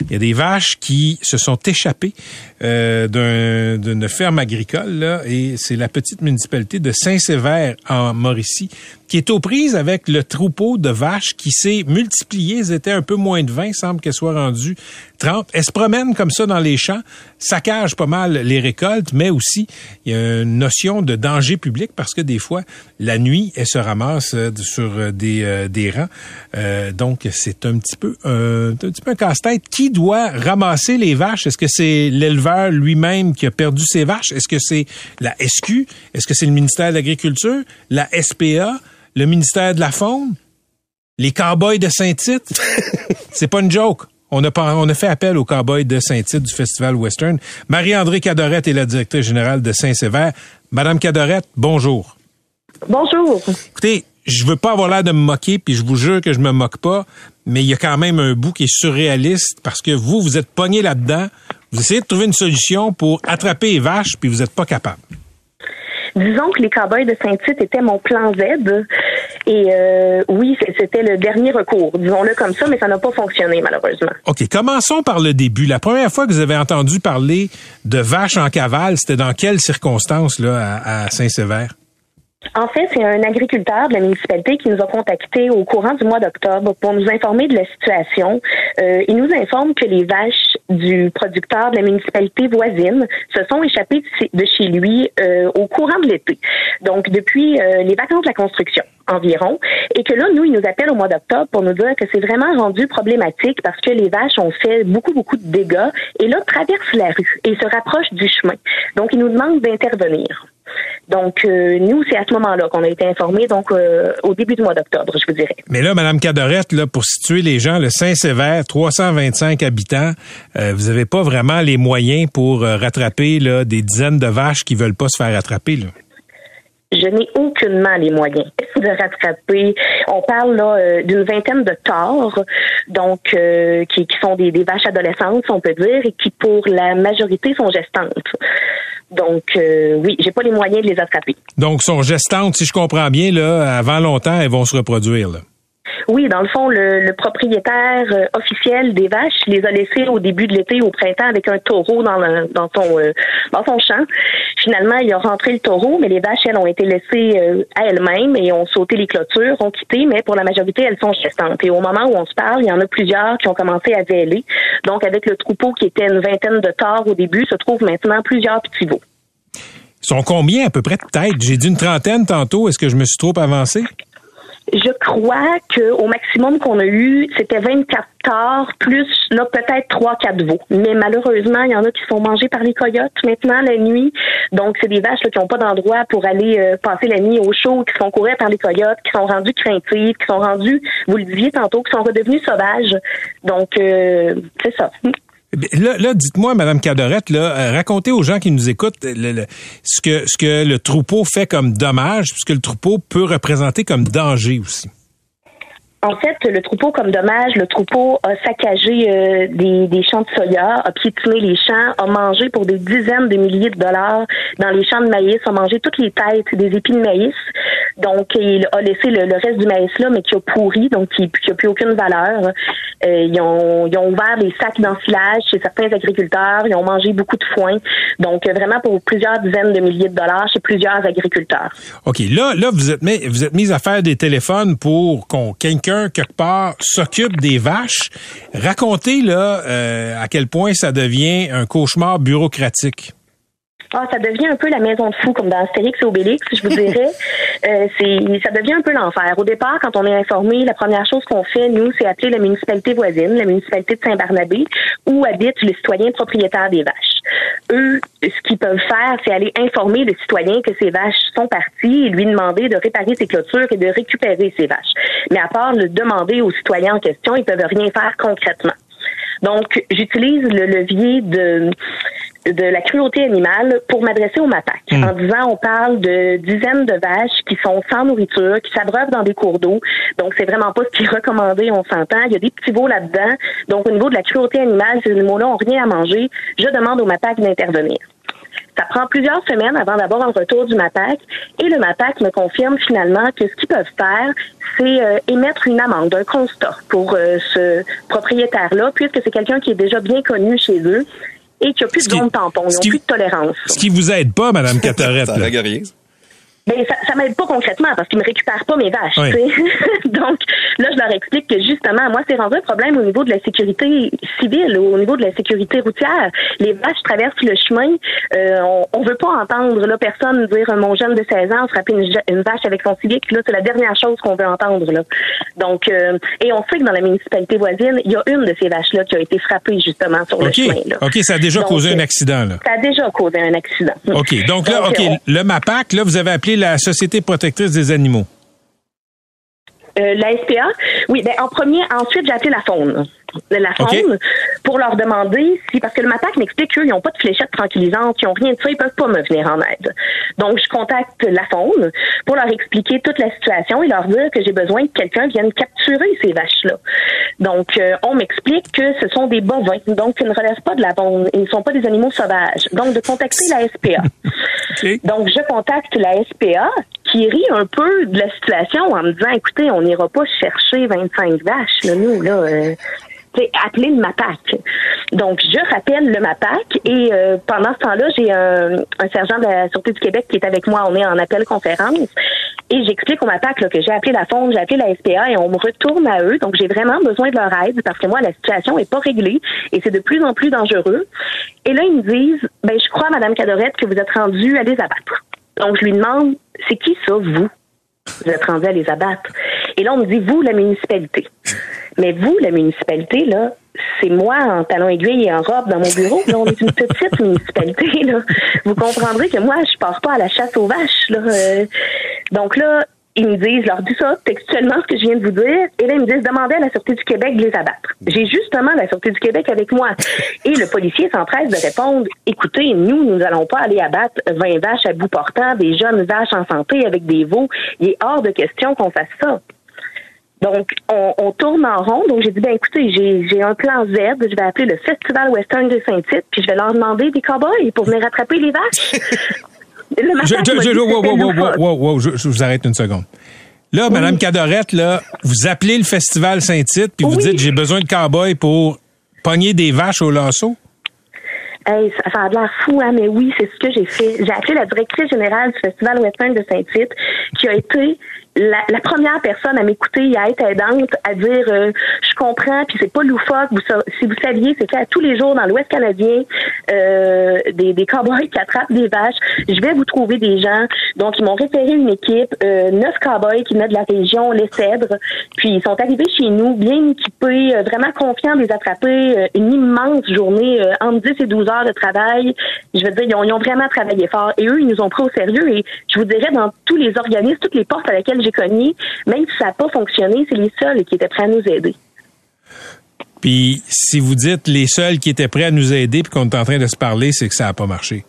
Il y a des vaches qui se sont échappées euh, d'une ferme agricole, là, et c'est la petite municipalité de Saint-Sévère en Mauricie qui est aux prises avec le troupeau de vaches qui s'est multiplié. Ils étaient un peu moins de 20, il semble qu'elles soient rendues 30. Elles se promènent comme ça dans les champs, saccagent pas mal les récoltes, mais aussi il y a une notion de danger public parce que des fois, la nuit, elles se ramassent euh, sur des, euh, des rangs. donc, c'est un petit peu un petit peu un casse-tête. Qui doit ramasser les vaches? Est-ce que c'est l'éleveur lui-même qui a perdu ses vaches? Est-ce que c'est la SQ? Est-ce que c'est le ministère de l'Agriculture? La SPA? Le ministère de la Faune? Les cowboys de Saint-Tite? c'est pas une joke. On a, on a fait appel aux cowboys de Saint-Tite du Festival Western. Marie-André Cadorette est la directrice générale de Saint-Sévère. Madame Cadorette, bonjour. Bonjour. Écoutez, je veux pas avoir l'air de me moquer, puis je vous jure que je me moque pas, mais il y a quand même un bout qui est surréaliste parce que vous, vous êtes pogné là-dedans. Vous essayez de trouver une solution pour attraper les vaches, puis vous n'êtes pas capable. Disons que les cowboys de Saint-Tite étaient mon plan Z. Et euh, oui, c'était le dernier recours, disons-le comme ça, mais ça n'a pas fonctionné malheureusement. OK, commençons par le début. La première fois que vous avez entendu parler de vaches en cavale, c'était dans quelles circonstances là, à, Saint-Sévère? En fait, c'est un agriculteur de la municipalité qui nous a contactés au courant du mois d'octobre pour nous informer de la situation. Euh, il nous informe que les vaches du producteur de la municipalité voisine se sont échappées de chez lui euh, au courant de l'été. Donc, depuis euh, les vacances de la construction environ, et que là, nous, il nous appelle au mois d'octobre pour nous dire que c'est vraiment rendu problématique parce que les vaches ont fait beaucoup, beaucoup de dégâts et là, traversent la rue et se rapprochent du chemin. Donc, il nous demande d'intervenir. Donc, euh, nous, c'est à ce moment-là qu'on a été informés, donc euh, au début du mois d'octobre, je vous dirais. Mais là, Madame Cadorette, là, pour situer les gens, le Saint-Sévère, 325 habitants, euh, vous n'avez pas vraiment les moyens pour rattraper là, des dizaines de vaches qui veulent pas se faire rattraper. Là? Je n'ai aucunement les moyens de rattraper. On parle là euh, d'une vingtaine de torts, donc euh, qui, sont des, vaches adolescentes, on peut dire, et qui pour la majorité sont gestantes. Donc euh, oui, j'ai pas les moyens de les attraper. Donc sont gestantes, si je comprends bien, là, avant longtemps, elles vont se reproduire. Là. Oui, dans le fond, le, propriétaire euh, officiel des vaches les a laissées au début de l'été, au printemps, avec un taureau dans, dans, son, euh, dans son champ. Finalement, il a rentré le taureau, mais les vaches, elles, ont été laissées euh, à elles-mêmes et ont sauté les clôtures, ont quitté, mais pour la majorité, elles sont gestantes. Et au moment où on se parle, il y en a plusieurs qui ont commencé à véler. Donc, avec le troupeau qui était une vingtaine de tares au début, se trouvent maintenant plusieurs petits veaux. Ils sont combien à peu près de têtes? J'ai dit une trentaine tantôt. Est-ce que je me suis trop avancé? Je crois qu'au maximum qu'on a eu, c'était 24 tares, plus là peut-être 3-4 veaux. Mais malheureusement, il y en a qui sont mangés par les coyotes maintenant la nuit. Donc, c'est des vaches qui n'ont pas d'endroit pour aller euh, passer la nuit au chaud, qui sont courées par les coyotes, qui sont rendues craintives, qui sont rendues, vous le disiez tantôt, qui sont redevenues sauvages. Donc, euh, c'est ça. Là, là dites-moi, Madame Cadorette, là, euh, racontez aux gens qui nous écoutent ce que ce que le troupeau fait comme dommage, puisque le troupeau peut représenter comme danger aussi. En fait, le troupeau, comme dommage, le troupeau a saccagé euh, des, des, champs de soya, a piétiné les champs, a mangé pour des dizaines de milliers de dollars dans les champs de maïs, a mangé toutes les têtes des épis de maïs. Donc, il a laissé le, reste du maïs là, mais qui a pourri, donc qui n'a plus aucune valeur. Euh, ils, ont, ils ont ouvert des sacs d'enfilage chez certains agriculteurs. Ils ont mangé beaucoup de foin. Donc, vraiment pour plusieurs dizaines de milliers de dollars chez plusieurs agriculteurs. OK. Là, là vous êtes mis, vous êtes mis à faire des téléphones pour qu'on quelqu'un quelque part, s'occupe des vaches. Racontez, là, euh, à quel point ça devient un cauchemar bureaucratique. Ah, ça devient un peu la maison de fou, comme dans Astérix et Obélix, je vous dirais. euh, c'est, ça devient un peu l'enfer. Au départ, quand on est informé, la première chose qu'on fait, nous, c'est appeler la municipalité voisine, la municipalité de Saint-Barnabé, où habitent les citoyens propriétaires des vaches. Eux, ce qu'ils peuvent faire, c'est aller informer le citoyen que ces vaches sont parties et lui demander de réparer ses clôtures et de récupérer ses vaches. Mais à part le demander aux citoyens en question, ils peuvent rien faire concrètement. Donc, j'utilise le levier de de la cruauté animale pour m'adresser au MAPAC hmm. en disant on parle de dizaines de vaches qui sont sans nourriture, qui s'abreuvent dans des cours d'eau. Donc c'est vraiment pas ce qui est recommandé, on s'entend. Il y a des petits veaux là-dedans. Donc au niveau de la cruauté animale, ces animaux-là ont rien à manger. Je demande au MAPAC d'intervenir. Ça prend plusieurs semaines avant d'avoir un retour du MAPAC et le MAPAC me confirme finalement que ce qu'ils peuvent faire, c'est euh, émettre une amende, un constat pour euh, ce propriétaire-là, puisque c'est quelqu'un qui est déjà bien connu chez eux et qu'il n'y a plus de zone tampon, ils n'ont plus de tolérance. Ce qui vous aide pas, Madame Catarette. Ben, ça, ça m'aide pas concrètement parce qu'ils me récupèrent pas mes vaches. Donc là, je leur explique que justement, moi, c'est rendu un problème au niveau de la sécurité civile, au niveau de la sécurité routière. Les vaches traversent le chemin. Euh, on, on veut pas entendre là personne dire mon jeune de 16 ans frapper une, une vache avec son civique. Là, c'est la dernière chose qu'on veut entendre. Là. Donc, euh, et on sait que dans la municipalité voisine, il y a une de ces vaches là qui a été frappée justement sur le chemin. Là. Ok, ça a déjà causé un accident. Là. Ça a déjà causé un accident. Ok, donc là, ok, le MAPAC, là, vous avez appelé la Société protectrice des animaux? Euh, la SPA, oui, ben en premier, ensuite j'ai appelé la faune. La faune pour leur demander si, parce que le MAPAC m'explique qu'eux, ils n'ont pas de fléchettes tranquillisantes, ils n'ont rien de ça, ils peuvent pas me venir en aide. Donc, je contacte la faune pour leur expliquer toute la situation et leur dire que j'ai besoin que quelqu'un vienne capturer ces vaches-là. Donc, euh, on m'explique que ce sont des bovins, donc ils ne relèvent pas de la faune, ils ne sont pas des animaux sauvages. Donc, de contacter la SPA. Donc, je contacte la SPA qui rit un peu de la situation en me disant, écoutez, on n'ira pas chercher 25 vaches, là, nous, là. Euh, appeler le MAPAC. Donc, je rappelle le MAPAC et euh, pendant ce temps-là, j'ai un, un, sergent de la Sûreté du Québec qui est avec moi. On est en appel conférence Et j'explique au MAPAC là, que j'ai appelé la FOND, j'ai appelé la SPA et on me retourne à eux. Donc, j'ai vraiment besoin de leur aide parce que moi, la situation est pas réglée et c'est de plus en plus dangereux. Et là, ils me disent, ben, je crois, Madame Cadorette, que vous êtes rendue à les abattre. Donc, je lui demande, c'est qui ça, vous? Vous êtes rendu à les abattre. Et là, on me dit, vous, la municipalité. Mais vous, la municipalité, là, c'est moi en talons aiguilles et en robe dans mon bureau. Là, on est une petite municipalité. Là. Vous comprendrez que moi, je pars pas à la chasse aux vaches. Là. Euh, donc là, ils me disent, je leur dis ça textuellement ce que je viens de vous dire, et là ils me disent demandez à la Sûreté du Québec de les abattre. J'ai justement la Sûreté du Québec avec moi. Et le policier s'empresse de répondre écoutez, nous, nous n'allons pas aller abattre 20 vaches à bout portant, des jeunes vaches en santé avec des veaux. Il est hors de question qu'on fasse ça. Donc, on, tourne en rond. Donc, j'ai dit, ben écoutez, j'ai un plan Z. Je vais appeler le Festival Western de Saint-Tite, puis je vais leur demander des cowboys pour venir rattraper les vaches. je, je, je, vous arrête une seconde. Là, Madame Cadorette, là, vous appelez le Festival Saint-Tite, puis vous dites, j'ai besoin de cowboys pour pogner des vaches au lasso? Hey, ça, ça a l'air fou, hein, mais oui, c'est ce que j'ai fait. J'ai appelé la directrice générale du Festival Western de Saint-Tite, qui a été la, la, première personne à m'écouter, à être aidante, à dire euh, je comprends, puis c'est pas loufoque. Vous, si vous saviez, c'est fait tous les jours dans l'Ouest canadien euh, des, des cowboys qui attrapent des vaches. Je vais vous trouver des gens. Donc ils m'ont référé une équipe, euh, neuf cowboys qui venaient de la région Les Cèdres. Puis ils sont arrivés chez nous, bien équipés, euh, vraiment confiants de les attraper. une immense journée, entre 10 et 12 heures de travail. Je veux dire, ils ont, ils ont vraiment travaillé fort. Et eux, ils nous ont pris au sérieux. Et je vous dirais, dans tous les organismes, toutes les portes à cogné, même si ça n'a pas fonctionné, c'est les seuls qui étaient prêts à nous aider. Puis si vous dites les seuls qui étaient prêts à nous aider puis qu'on est en train de se parler, c'est que ça n'a pas marché.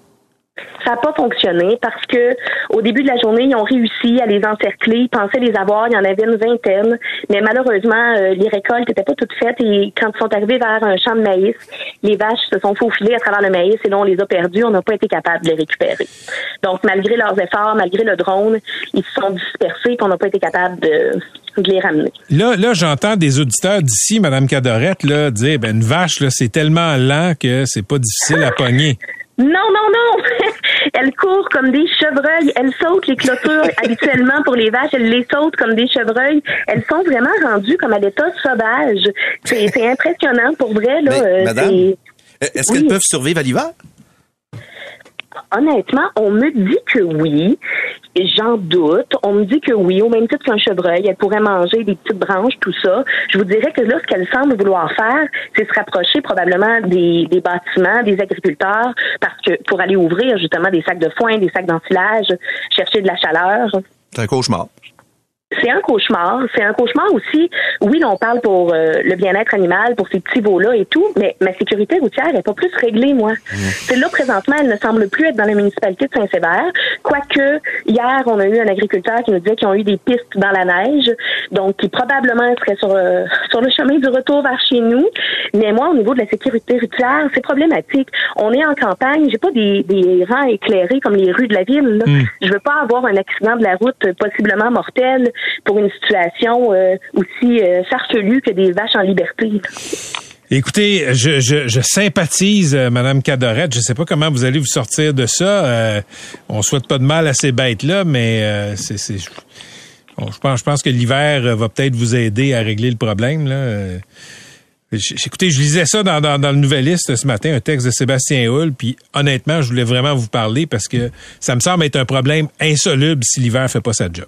Ça n'a pas fonctionné parce que au début de la journée, ils ont réussi à les encercler, ils pensaient les avoir, il y en avait une vingtaine, mais malheureusement, euh, les récoltes n'étaient pas toutes faites et quand ils sont arrivés vers un champ de maïs, les vaches se sont faufilées à travers le maïs et là, on les a perdus, on n'a pas été capable de les récupérer. Donc, malgré leurs efforts, malgré le drone, ils se sont dispersés et on n'a pas été capable de, les ramener. Là, là j'entends des auditeurs d'ici, Madame Cadorette, là, dire ben une vache, c'est tellement lent que c'est pas difficile à pogner. Non, non, non! elles courent comme des chevreuils. Elles sautent les clôtures habituellement pour les vaches. Elles les sautent comme des chevreuils. Elles sont vraiment rendues comme à l'état sauvage. C'est impressionnant pour vrai. Là, euh, madame, est-ce qu'elles peuvent survivre à l'hiver? Honnêtement, on me dit que oui. J'en doute. On me dit que oui, au même titre qu'un chevreuil, elle pourrait manger des petites branches, tout ça. Je vous dirais que là, ce qu'elle semble vouloir faire, c'est se rapprocher probablement des, bâtiments, des agriculteurs, parce que pour aller ouvrir justement des sacs de foin, des sacs d'enfilage, chercher de la chaleur. C'est un cauchemar c'est un cauchemar. C'est un cauchemar aussi. Oui, on parle pour euh, le bien-être animal, pour ces petits veaux-là et tout, mais ma sécurité routière n'est pas plus réglée, moi. Mmh. C'est là, présentement, elle ne semble plus être dans la municipalité de Saint-Sévère. Quoique, hier, on a eu un agriculteur qui nous disait qu'ils ont eu des pistes dans la neige, donc qui probablement serait sur, euh, sur le chemin du retour vers chez nous. Mais moi, au niveau de la sécurité routière, c'est problématique. On est en campagne, j'ai pas des, des rangs éclairés comme les rues de la ville. Là. Mmh. Je veux pas avoir un accident de la route possiblement mortel pour une situation euh, aussi euh, farfelue que des vaches en liberté. Écoutez, je, je, sympathise, euh, Madame Cadorette. Je sais pas comment vous allez vous sortir de ça. Euh, on souhaite pas de mal à ces bêtes-là, mais c'est, je pense, je pense que l'hiver va peut-être vous aider à régler le problème. Là. Écoutez, je lisais ça dans, dans, dans le Nouvelliste ce matin, un texte de Sébastien Hull, puis honnêtement, je voulais vraiment vous parler parce que ça me semble être un problème insoluble si l'hiver fait pas sa job.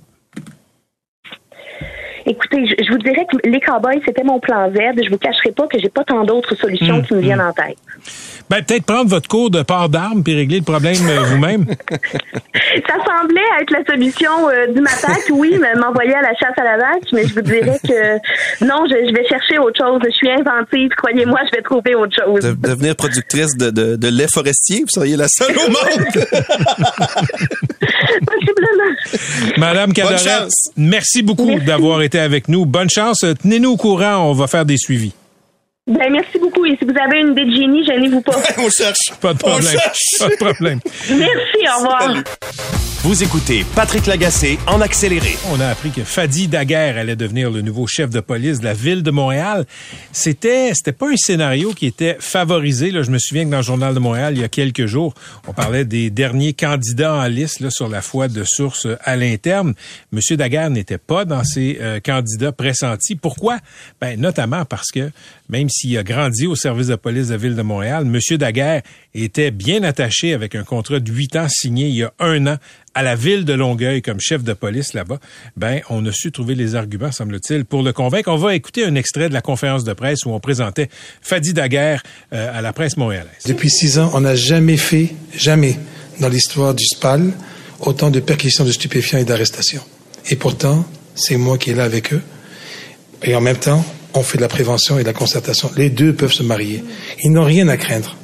Écoutez, je, vous dirais que les cowboys, c'était mon plan Z. Je vous cacherai pas que j'ai pas tant d'autres solutions qui me viennent en tête. Ben, peut-être prendre votre cours de port d'armes puis régler le problème euh, vous-même. Ça semblait être la solution euh, du matin, oui, m'envoyer à la chasse à la vache, mais je vous dirais que non, je, vais chercher autre chose. Je suis inventive, croyez-moi, je vais trouver autre chose. devenir productrice de, de, de, lait forestier, vous seriez la seule au monde. Possiblement. Madame merci beaucoup d'avoir été avec nous. Bonne chance. Tenez-nous au courant, on va faire des suivis. Ben, merci beaucoup. Et si vous avez une idée de génie, gênez-vous pas. On cherche. Pas de On problème. cherche. Pas de problème. Merci, au revoir. Salut. Vous écoutez Patrick Lagacé en accéléré. On a appris que Fadi Daguerre allait devenir le nouveau chef de police de la ville de Montréal. C'était, c'était pas un scénario qui était favorisé. Là, je me souviens que dans le journal de Montréal, il y a quelques jours, on parlait des derniers candidats en liste là, sur la foi de sources à l'interne. Monsieur Daguerre n'était pas dans ces euh, candidats pressentis. Pourquoi? Ben notamment parce que même s'il a grandi au service de police de la ville de Montréal, Monsieur Daguerre était bien attaché avec un contrat de huit ans signé il y a un an à la ville de Longueuil comme chef de police là-bas, ben on a su trouver les arguments, semble-t-il, pour le convaincre. On va écouter un extrait de la conférence de presse où on présentait Fadi Daguerre euh, à la presse montréalaise. Depuis six ans, on n'a jamais fait, jamais, dans l'histoire du SPAL, autant de perquisitions de stupéfiants et d'arrestations. Et pourtant, c'est moi qui est là avec eux. Et en même temps, on fait de la prévention et de la concertation. Les deux peuvent se marier. Ils n'ont rien à craindre.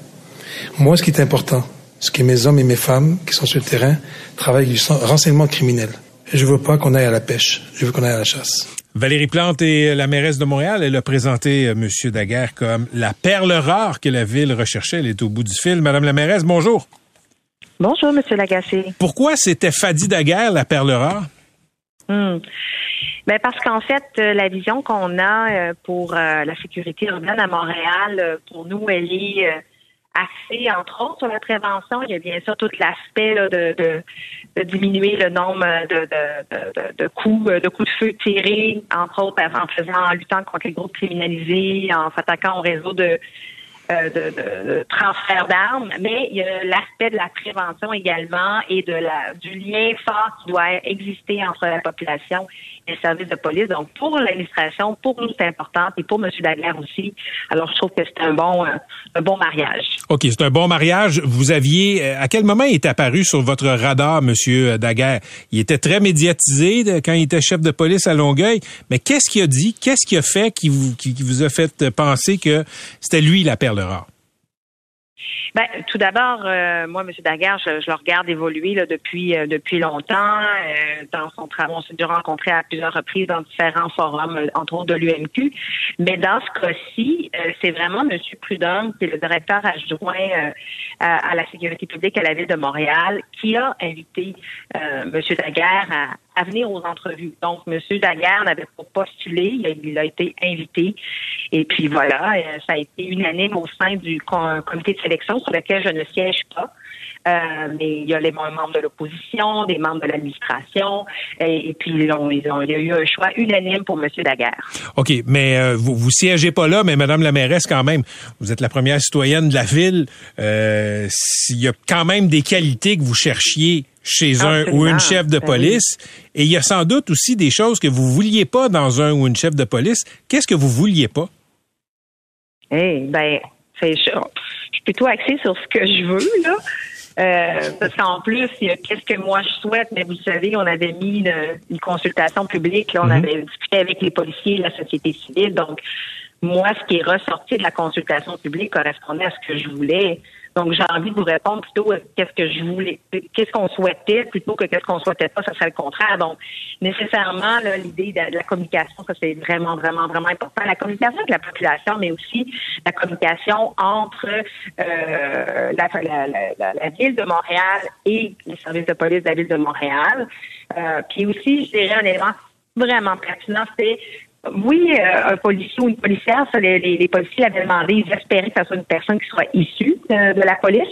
Moi, ce qui est important, c'est que mes hommes et mes femmes qui sont sur le terrain travaillent du renseignement criminel. Je veux pas qu'on aille à la pêche. Je veux qu'on aille à la chasse. Valérie Plante est la mairesse de Montréal. Elle a présenté euh, Monsieur Daguerre comme la perle rare que la ville recherchait. Elle est au bout du fil. Madame la mairesse, bonjour. Bonjour, Monsieur Lagacé. Pourquoi c'était Fadi Daguerre, la perle rare? Hmm. Ben parce qu'en fait, euh, la vision qu'on a euh, pour euh, la sécurité urbaine à Montréal, pour nous, elle est axée, entre autres, sur la prévention. Il y a bien sûr tout l'aspect de, diminuer le nombre de, coups, de coups de feu tirés, entre autres en faisant, en luttant contre les groupes criminalisés, en s'attaquant au réseau de euh, de, de- de transfert d'armes, mais il y a l'aspect de la prévention également et de la du lien fort qui doit exister entre la population les services de police. Donc, pour l'administration, pour nous, c'est important, et pour M. Daguerre aussi. Alors, je trouve que c'est un bon, euh, un bon mariage. OK, c'est un bon mariage. Vous aviez, euh, à quel moment il est apparu sur votre radar, Monsieur Daguerre? Il était très médiatisé quand il était chef de police à Longueuil, mais qu'est-ce qu'il a dit? Qu'est-ce qu'il a fait qui vous, qui vous a fait penser que c'était lui la perle rare? Ben, tout d'abord, euh, moi, M. Daguerre, je, je le regarde évoluer là, depuis euh, depuis longtemps. Euh, dans son travail, on s'est dû rencontrer à plusieurs reprises dans différents forums, euh, entre autres de l'UMQ. Mais dans ce cas-ci, euh, c'est vraiment M. Prudhomme, qui est le directeur adjoint euh, à, à la sécurité publique à la ville de Montréal, qui a invité M. Daguerre à, à venir aux entrevues. Donc, M. Daguerre n'avait pas postulé, il a, été invité. Et puis voilà, euh, ça a été unanime au sein du com- comité de sélection sur lequel je ne siège pas. Euh, mais il y a les membres de l'opposition, des membres de l'administration, et, et puis ils ont- ils ont- il y a eu un choix unanime pour M. Daguerre. OK, mais euh, vous, vous siégez pas là, mais Madame la mairesse, quand même, vous êtes la première citoyenne de la ville. Euh, S'il y a quand même des qualités que vous cherchiez chez un ou une chef de Ben police, et il y a sans doute aussi des choses que vous vouliez pas dans un ou une chef de police. Qu'est-ce que vous vouliez pas? Eh ben, c'est je suis plutôt axée sur ce que je veux là. Euh, parce qu'en plus, il y a qu'est-ce que moi je souhaite, mais vous savez, on avait mis une, une consultation publique, là, on Mhm. avait discuté avec les policiers, la société civile. Donc, moi, ce qui est ressorti de la consultation publique correspondait à ce que je voulais. Donc, j'ai envie de vous répondre plutôt à qu'est-ce que je voulais, qu'est-ce qu'on souhaitait plutôt que qu'est-ce qu'on souhaitait pas, ça serait le contraire. Donc, nécessairement, l'idée de, la communication, ça c'est vraiment, vraiment, vraiment important. La communication avec la population, mais aussi la communication entre euh, la, la, la- la- la ville de Montréal et les services de police de la ville de Montréal. Euh, puis aussi, je dirais un élément vraiment pertinent, c'est oui, euh, un policier ou une policière, ça, les, les, policiers l'avaient demandé, ils espéraient que ça soit une personne qui soit issue de, de la police.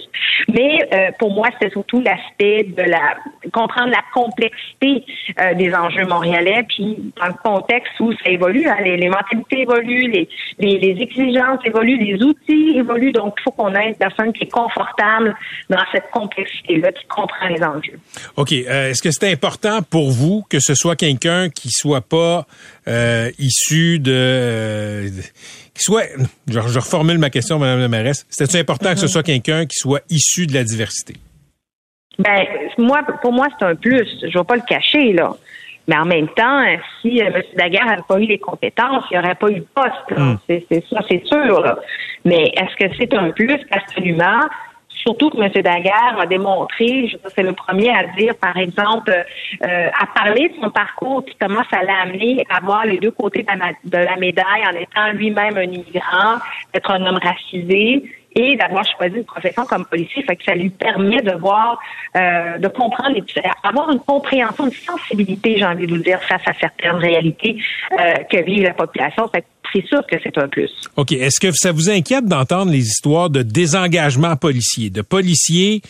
Mais euh, pour moi, c'était surtout l'aspect de la comprendre la complexité euh, des enjeux montréalais, puis dans le contexte où ça évolue, hein, les, les mentalités évoluent, les, les, les exigences évoluent, les outils évoluent. Donc, il faut qu'on ait une personne qui est confortable dans cette complexité-là, qui comprend les enjeux. OK. euh, Est-ce que c'est important pour vous que ce soit quelqu'un qui soit pas euh, issu de... euh, qui soit... Je, je reformule ma question, Madame la mairesse. C'était important que ce soit quelqu'un qui soit issu de la diversité? Ben, moi, pour moi, c'est un plus. Je vais pas le cacher, là. Mais en même temps, si euh, M. Daguerre n'avait pas eu les compétences, il n'y aurait pas eu de poste. Mm. C'est, c'est ça, c'est sûr. Là. Mais est-ce que c'est un plus? Absolument. Surtout que M. Daguerre a démontré, je c'est le premier à dire, par exemple, euh, à parler de son parcours, puis comment ça l'a amené à voir les deux côtés de la, médaille en étant lui-même un immigrant, d'être un homme racisé, et d'avoir choisi une profession comme policier, fait que ça lui permet de voir, euh, de comprendre, avoir une compréhension, une sensibilité, j'ai envie de vous dire, face à certaines réalités euh, que vit la population. Fait c'est sûr que c'est un plus. OK. Est-ce que ça vous inquiète d'entendre les histoires de désengagement policier, de policiers,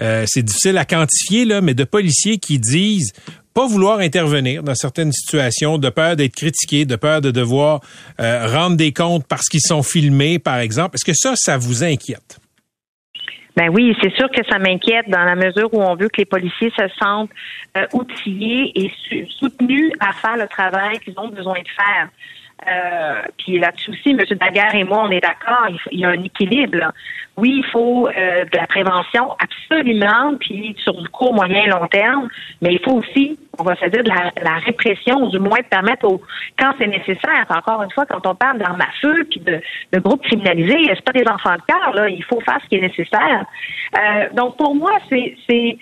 euh, c'est difficile à quantifier, là, mais de policiers qui disent pas vouloir intervenir dans certaines situations, de peur d'être critiqués, de peur de devoir euh, rendre des comptes parce qu'ils sont filmés, par exemple. Est-ce que ça, ça vous inquiète? Ben oui, c'est sûr que ça m'inquiète dans la mesure où on veut que les policiers se sentent euh, outillés et soutenus à faire le travail qu'ils ont besoin de faire. Euh, puis là-dessus aussi, M. Daguerre et moi, on est d'accord, il, y a un équilibre. Oui, il faut euh, de la prévention absolument, puis sur du court, moyen long terme, mais il faut aussi, on va se dire, de la, répression, ou du moins de permettre, au, quand c'est nécessaire, encore une fois, quand on parle d'armes à feu, puis de, de groupes criminalisés, c'est pas des enfants de cœur, là, il faut faire ce qui est nécessaire. Euh, donc pour moi, c'est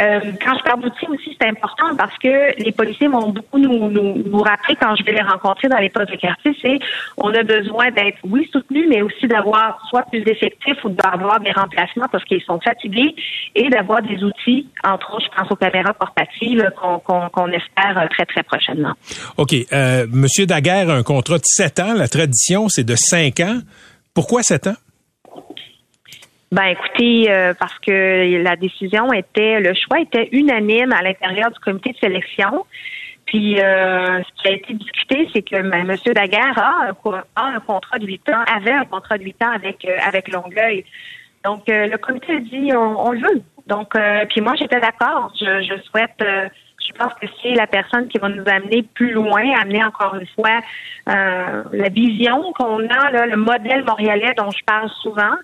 euh, quand je parle d'outils aussi, c'est important parce que les policiers vont beaucoup nous, nous, nous, rappeler quand je vais les rencontrer dans les postes de quartier, c'est on a besoin d'être, oui, soutenus, mais aussi d'avoir soit plus d'effectifs ou d'avoir des remplacements parce qu'ils sont fatigués et d'avoir des outils, entre autres, je pense aux caméras portatives qu'on espère très, très prochainement. OK. Euh, Monsieur Daguerre a un contrat de 7 ans. La tradition, c'est de 5 ans. Pourquoi 7 ans? Ben écoutez, euh, parce que la décision était, le choix était unanime à l'intérieur du comité de sélection. Puis euh, ce qui a été discuté, c'est que M. Daguerre a, un contrat de 8 ans, avait un contrat de 8 ans avec euh, avec Longueuil. Donc le comité a dit on, on le veut. Donc puis moi j'étais d'accord. Je, je souhaite je pense que c'est la personne qui va nous amener plus loin, amener encore une fois euh, la vision qu'on a, là, le modèle montréalais dont je parle souvent,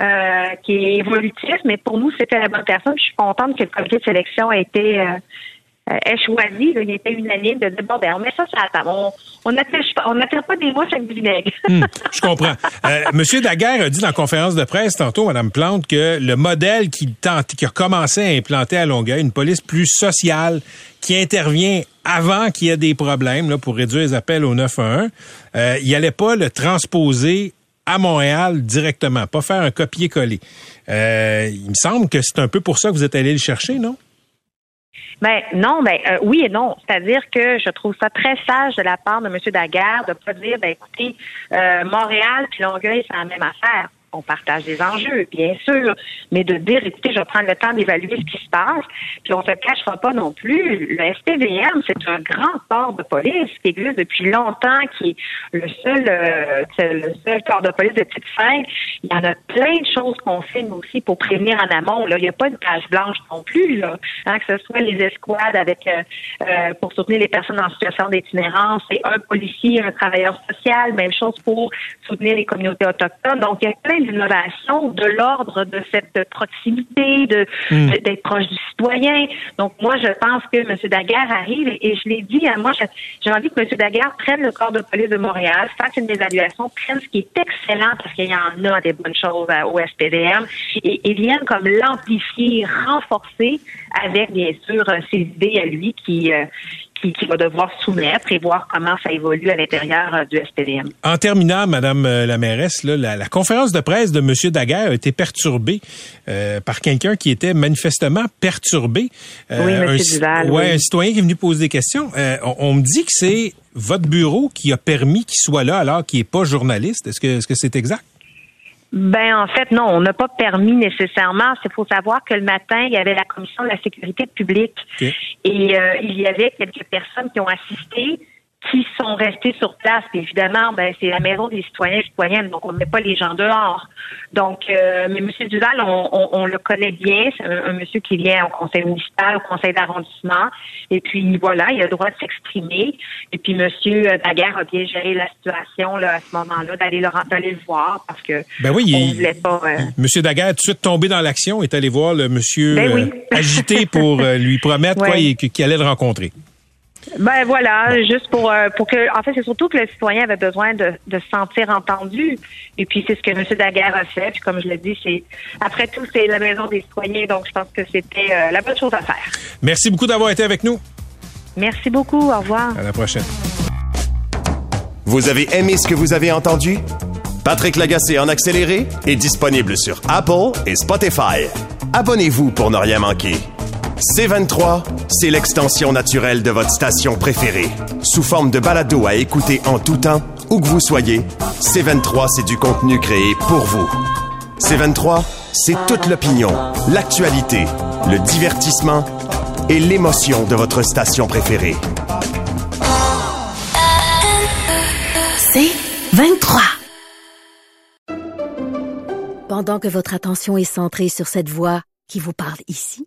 euh, qui est évolutif, mais pour nous, c'était la bonne personne. Je suis contente que le comité de sélection ait été euh, ait choisi, il était unanime de dire bon ben on met ça sur la table. On n'attire pas des mouches avec du vinaigre. Hmm, je comprends. Euh, Monsieur Daguerre a dit dans la conférence de presse tantôt, Madame Plante, que le modèle qui tente, a commencé à implanter à Longueuil, une police plus sociale, qui intervient avant qu'il y ait des problèmes là, pour réduire les appels au 911, euh, il n'allait pas le transposer à Montréal directement, pas faire un copier-coller. Euh, il me semble que c'est un peu pour ça que vous êtes allé le chercher, non? Ben non, ben euh, oui et non. C'est-à-dire que je trouve ça très sage de la part de M. Daguerre de pas dire, ben écoutez, euh, Montréal puis Longueuil, c'est la même affaire on partage des enjeux, bien sûr, mais de dire, écoutez, je vais prendre le temps d'évaluer ce qui se passe, puis on ne se cachera pas non plus. Le SPVM, c'est un grand corps de police qui existe depuis longtemps, qui est le seul, euh, le seul corps de police de petite fin. Il y en a plein de choses qu'on fait, aussi, pour prévenir en amont. Là. Il n'y a pas une page blanche non plus, là. Hein, que ce soit les escouades avec euh, euh, pour soutenir les personnes en situation d'itinérance, c'est un policier, un travailleur social, même chose pour soutenir les communautés autochtones. Donc, il y a plein d'innovation de l'ordre de cette proximité, de hmm. d'être proche du citoyen. Donc moi, je pense que M. Daguerre arrive et, je l'ai dit, à moi, j'ai envie que M. Daguerre prenne le corps de police de Montréal, fasse une évaluation, prenne ce qui est excellent parce qu'il y en a des bonnes choses au SPDM et, et vienne comme l'amplifier, renforcer avec bien sûr ses idées à lui qui euh, qui, va devoir soumettre et voir comment ça évolue à l'intérieur euh, du SPDM. En terminant, Madame euh, la mairesse, la, la, conférence de presse de M. Daguerre a été perturbée euh, par quelqu'un qui était manifestement perturbé. oui, M. Duval. Ouais, un citoyen qui est venu poser des questions. On, me dit que c'est votre bureau qui a permis qu'il soit là alors qu'il n'est pas journaliste. Est-ce que est-ce que c'est exact? Ben en fait non, on n'a pas permis nécessairement. Il faut savoir que le matin il y avait la commission de la sécurité publique. Et euh, il y avait quelques personnes qui ont assisté qui sont restés sur place. évidemment, ben, c'est la maison des citoyens et citoyennes, donc on ne met pas les gens dehors. Donc, euh, mais M. Duval, on, le connaît bien. C'est un, monsieur qui vient au conseil municipal, au conseil d'arrondissement. Et puis, voilà, il a le droit de s'exprimer. Et puis, M. Daguerre a bien géré la situation là, à ce moment-là, d'aller le, d'aller le voir parce que ben oui, on voulait pas... Euh, M. Daguerre tout de suite tombé dans l'action, est allé voir le monsieur ben euh, agité pour lui promettre quoi, qu'il allait le rencontrer. Ben voilà, juste pour euh, pour que en fait c'est surtout que le citoyen avait besoin de, de se sentir entendu et puis c'est ce que M. Daguerre a fait puis comme je l'ai dit c'est après tout c'est la maison des citoyens donc je pense que c'était euh, la bonne chose à faire. Merci beaucoup d'avoir été avec nous. Merci beaucoup, au revoir. À la prochaine. Vous avez aimé ce que vous avez entendu? Patrick Lagacé en accéléré est disponible sur Apple et Spotify. Abonnez-vous pour ne rien manquer. C23, c'est l'extension naturelle de votre station préférée. Sous forme de balado à écouter en tout temps, où que vous soyez, C23, c'est du contenu créé pour vous. C23, c'est toute l'opinion, l'actualité, le divertissement et l'émotion de votre station préférée. C'est 23. Pendant que votre attention est centrée sur cette voix qui vous parle ici,